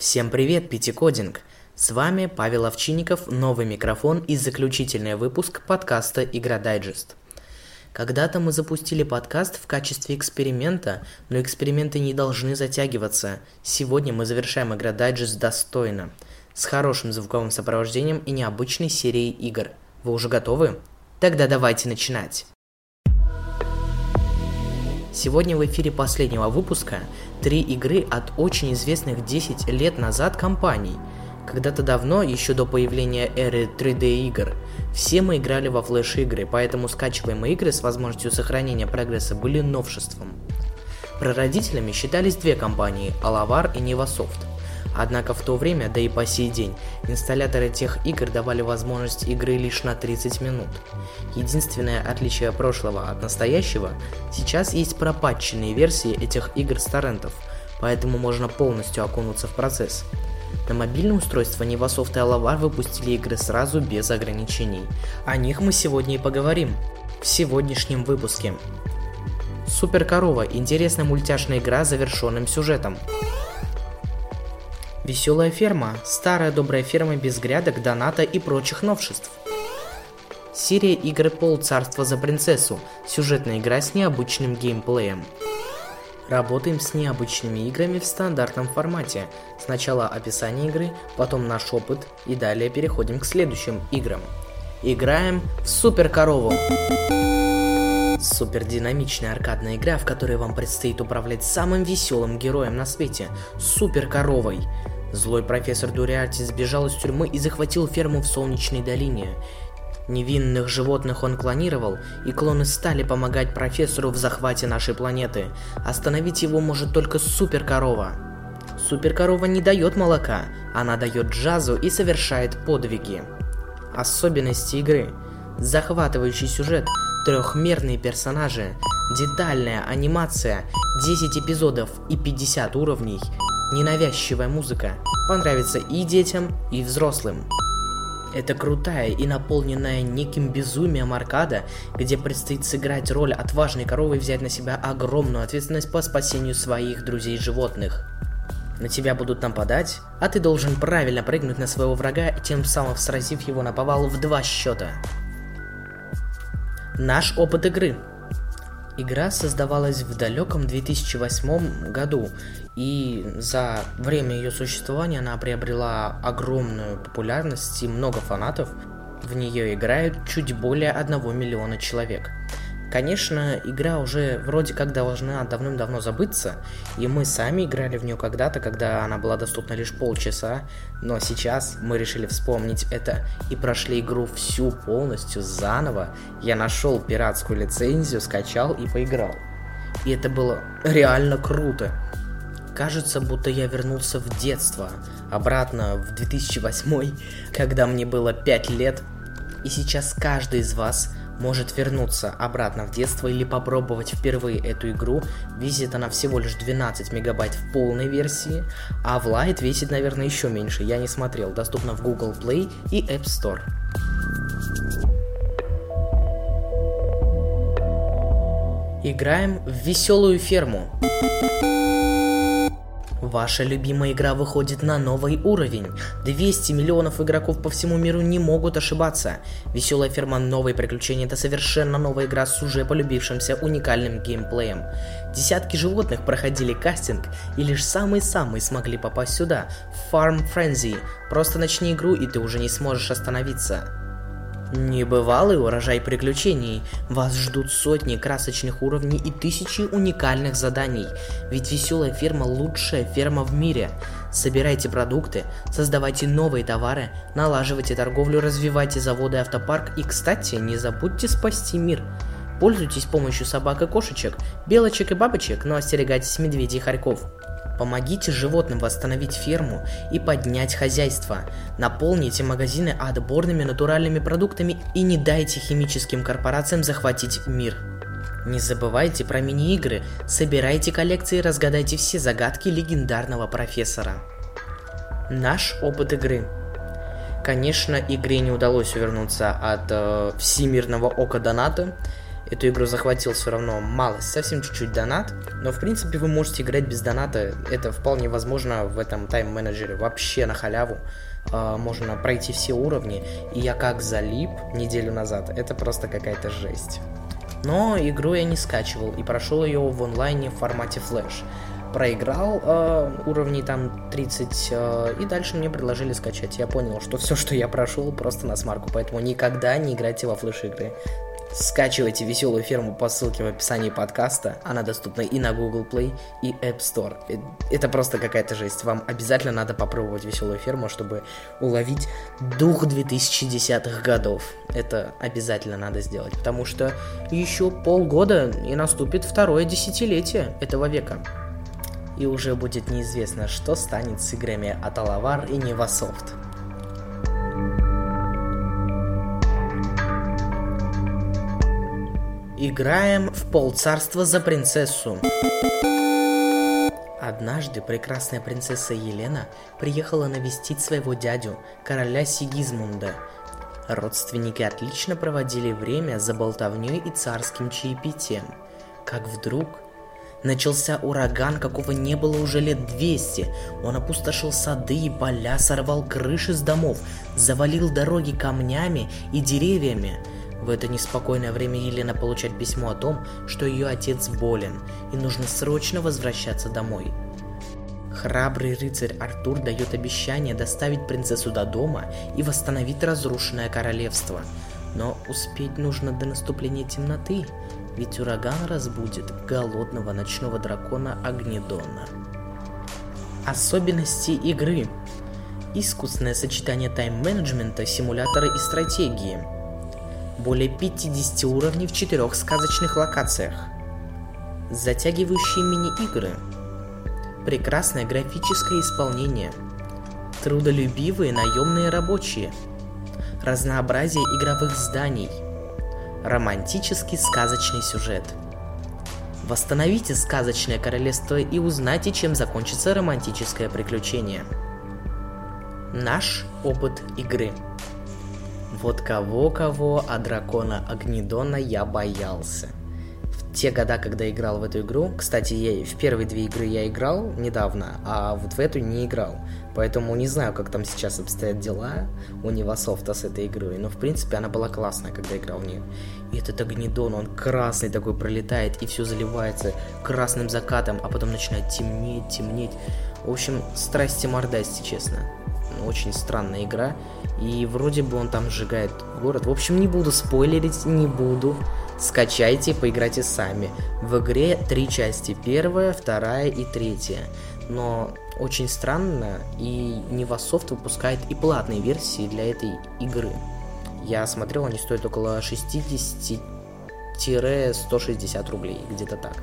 Всем привет, Пятикодинг! С вами Павел Овчинников, новый микрофон и заключительный выпуск подкаста «Игра Дайджест». Когда-то мы запустили подкаст в качестве эксперимента, но эксперименты не должны затягиваться. Сегодня мы завершаем «Игра Дайджест» достойно, с хорошим звуковым сопровождением и необычной серией игр. Вы уже готовы? Тогда давайте начинать! Сегодня в эфире последнего выпуска три игры от очень известных 10 лет назад компаний. Когда-то давно, еще до появления эры 3D игр, все мы играли во флеш-игры, поэтому скачиваемые игры с возможностью сохранения прогресса были новшеством. Прародителями считались две компании – Alavar и Nevasoft. Однако в то время, да и по сей день, инсталляторы тех игр давали возможность игры лишь на 30 минут. Единственное отличие прошлого от настоящего, сейчас есть пропатченные версии этих игр с торрентов, поэтому можно полностью окунуться в процесс. На мобильное устройство Nevasoft и Alavar выпустили игры сразу без ограничений. О них мы сегодня и поговорим в сегодняшнем выпуске. Супер Корова – интересная мультяшная игра с завершенным сюжетом. Веселая ферма – старая добрая ферма без грядок, доната и прочих новшеств. Серия игр Пол Царство за принцессу – сюжетная игра с необычным геймплеем. Работаем с необычными играми в стандартном формате. Сначала описание игры, потом наш опыт и далее переходим к следующим играм. Играем в Супер Корову. Супер динамичная аркадная игра, в которой вам предстоит управлять самым веселым героем на свете – Супер Коровой. Злой профессор Дуриарти сбежал из тюрьмы и захватил ферму в Солнечной долине. Невинных животных он клонировал, и клоны стали помогать профессору в захвате нашей планеты. Остановить его может только суперкорова. Суперкорова не дает молока, она дает джазу и совершает подвиги. Особенности игры. Захватывающий сюжет, трехмерные персонажи, детальная анимация, 10 эпизодов и 50 уровней, ненавязчивая музыка. Понравится и детям, и взрослым. Это крутая и наполненная неким безумием аркада, где предстоит сыграть роль отважной коровы и взять на себя огромную ответственность по спасению своих друзей-животных. На тебя будут нападать, а ты должен правильно прыгнуть на своего врага, тем самым сразив его на повал в два счета. Наш опыт игры. Игра создавалась в далеком 2008 году, и за время ее существования она приобрела огромную популярность и много фанатов. В нее играют чуть более 1 миллиона человек. Конечно, игра уже вроде как должна давным-давно забыться, и мы сами играли в нее когда-то, когда она была доступна лишь полчаса, но сейчас мы решили вспомнить это и прошли игру всю полностью заново. Я нашел пиратскую лицензию, скачал и поиграл. И это было реально круто. Кажется, будто я вернулся в детство, обратно в 2008, когда мне было 5 лет. И сейчас каждый из вас может вернуться обратно в детство или попробовать впервые эту игру. Весит она всего лишь 12 мегабайт в полной версии, а в Lite весит, наверное, еще меньше, я не смотрел. Доступна в Google Play и App Store. Играем в веселую ферму. Ваша любимая игра выходит на новый уровень. 200 миллионов игроков по всему миру не могут ошибаться. Веселая ферма Новые приключения это совершенно новая игра с уже полюбившимся уникальным геймплеем. Десятки животных проходили кастинг, и лишь самые-самые смогли попасть сюда, в Farm Frenzy. Просто начни игру, и ты уже не сможешь остановиться. Небывалый урожай приключений. Вас ждут сотни красочных уровней и тысячи уникальных заданий. Ведь веселая ферма лучшая ферма в мире. Собирайте продукты, создавайте новые товары, налаживайте торговлю, развивайте заводы и автопарк. И, кстати, не забудьте спасти мир. Пользуйтесь помощью собак и кошечек, белочек и бабочек, но остерегайтесь медведей и хорьков. Помогите животным восстановить ферму и поднять хозяйство. Наполните магазины отборными натуральными продуктами и не дайте химическим корпорациям захватить мир. Не забывайте про мини-игры, собирайте коллекции и разгадайте все загадки легендарного профессора. Наш опыт игры. Конечно, игре не удалось увернуться от э, всемирного ока доната, Эту игру захватил все равно малость, совсем чуть-чуть донат, но в принципе вы можете играть без доната, это вполне возможно в этом тайм-менеджере, вообще на халяву. Uh, можно пройти все уровни, и я как залип неделю назад, это просто какая-то жесть. Но игру я не скачивал и прошел ее в онлайне в формате флеш проиграл э, уровней там 30, э, и дальше мне предложили скачать. Я понял, что все, что я прошел, просто на смарку, поэтому никогда не играйте во флеш-игры. Скачивайте веселую ферму по ссылке в описании подкаста. Она доступна и на Google Play, и App Store. Э, это просто какая-то жесть. Вам обязательно надо попробовать веселую ферму, чтобы уловить дух 2010-х годов. Это обязательно надо сделать, потому что еще полгода и наступит второе десятилетие этого века и уже будет неизвестно, что станет с играми от Alavar и Nevasoft. Играем в полцарства за принцессу. Однажды прекрасная принцесса Елена приехала навестить своего дядю, короля Сигизмунда. Родственники отлично проводили время за болтовней и царским чаепитием. Как вдруг Начался ураган, какого не было уже лет 200. Он опустошил сады и поля, сорвал крыши с домов, завалил дороги камнями и деревьями. В это неспокойное время Елена получает письмо о том, что ее отец болен, и нужно срочно возвращаться домой. Храбрый рыцарь Артур дает обещание доставить принцессу до дома и восстановить разрушенное королевство. Но успеть нужно до наступления темноты, ведь ураган разбудит голодного ночного дракона Агнедона. Особенности игры. Искусственное сочетание тайм-менеджмента, симулятора и стратегии. Более 50 уровней в четырех сказочных локациях. Затягивающие мини-игры. Прекрасное графическое исполнение. Трудолюбивые наемные рабочие. Разнообразие игровых зданий – Романтический сказочный сюжет. Восстановите сказочное королевство и узнайте, чем закончится романтическое приключение. Наш опыт игры. Вот кого-кого, а дракона Агнидона я боялся. В те года, когда играл в эту игру, кстати, я, в первые две игры я играл недавно, а вот в эту не играл. Поэтому не знаю, как там сейчас обстоят дела у Невасофта с этой игрой. Но, в принципе, она была классная, когда играл в нее. И этот огнедон, он красный такой пролетает, и все заливается красным закатом, а потом начинает темнеть, темнеть. В общем, страсти мордасти, честно. Очень странная игра. И вроде бы он там сжигает город. В общем, не буду спойлерить, не буду. Скачайте, поиграйте сами. В игре три части. Первая, вторая и третья. Но очень странно, и Nevasoft выпускает и платные версии для этой игры. Я смотрел, они стоят около 60-160 рублей, где-то так.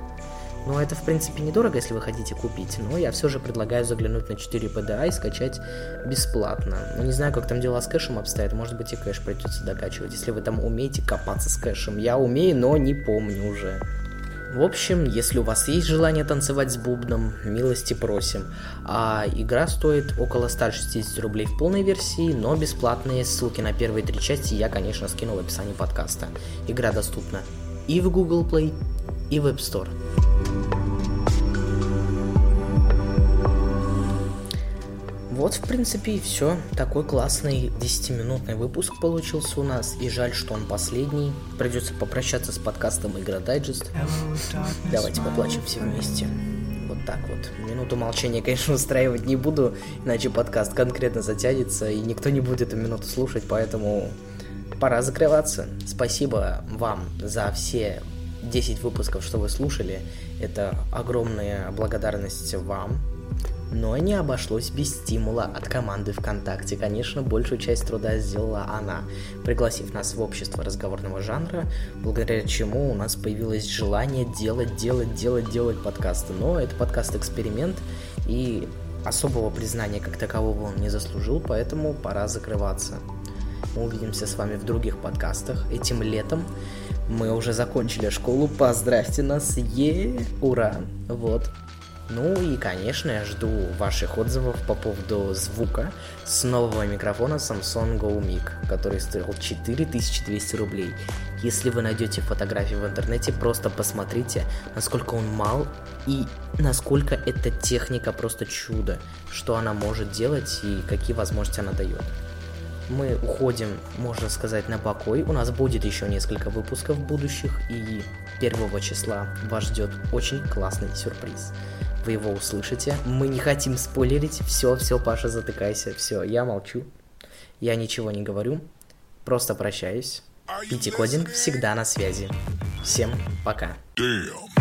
Но это, в принципе, недорого, если вы хотите купить. Но я все же предлагаю заглянуть на 4 PDA и скачать бесплатно. Но не знаю, как там дела с кэшем обстоят. Может быть, и кэш придется докачивать, если вы там умеете копаться с кэшем. Я умею, но не помню уже. В общем, если у вас есть желание танцевать с бубном, милости просим. А игра стоит около 160 рублей в полной версии, но бесплатные ссылки на первые три части я, конечно, скину в описании подкаста. Игра доступна и в Google Play, и в App Store. Вот, в принципе, и все. Такой классный 10-минутный выпуск получился у нас. И жаль, что он последний. Придется попрощаться с подкастом Игра Дайджест. Давайте поплачем все вместе. Вот так вот. Минуту молчания, конечно, устраивать не буду, иначе подкаст конкретно затянется, и никто не будет эту минуту слушать, поэтому пора закрываться. Спасибо вам за все 10 выпусков, что вы слушали. Это огромная благодарность вам, но не обошлось без стимула от команды ВКонтакте. Конечно, большую часть труда сделала она, пригласив нас в общество разговорного жанра, благодаря чему у нас появилось желание делать, делать, делать, делать подкасты. Но это подкаст-эксперимент, и особого признания как такового он не заслужил, поэтому пора закрываться. Мы увидимся с вами в других подкастах этим летом. Мы уже закончили школу, поздравьте нас, е, ура! Вот, Ну и, конечно, я жду ваших отзывов по поводу звука с нового микрофона Samsung Go Mic, который стоил 4200 рублей. Если вы найдете фотографии в интернете, просто посмотрите, насколько он мал и насколько эта техника просто чудо, что она может делать и какие возможности она дает. Мы уходим, можно сказать, на покой. У нас будет еще несколько выпусков будущих, и 1 числа вас ждет очень классный сюрприз вы его услышите. Мы не хотим спойлерить. Все, все, Паша, затыкайся. Все, я молчу. Я ничего не говорю. Просто прощаюсь. Пити Кодинг всегда на связи. Всем пока. Damn.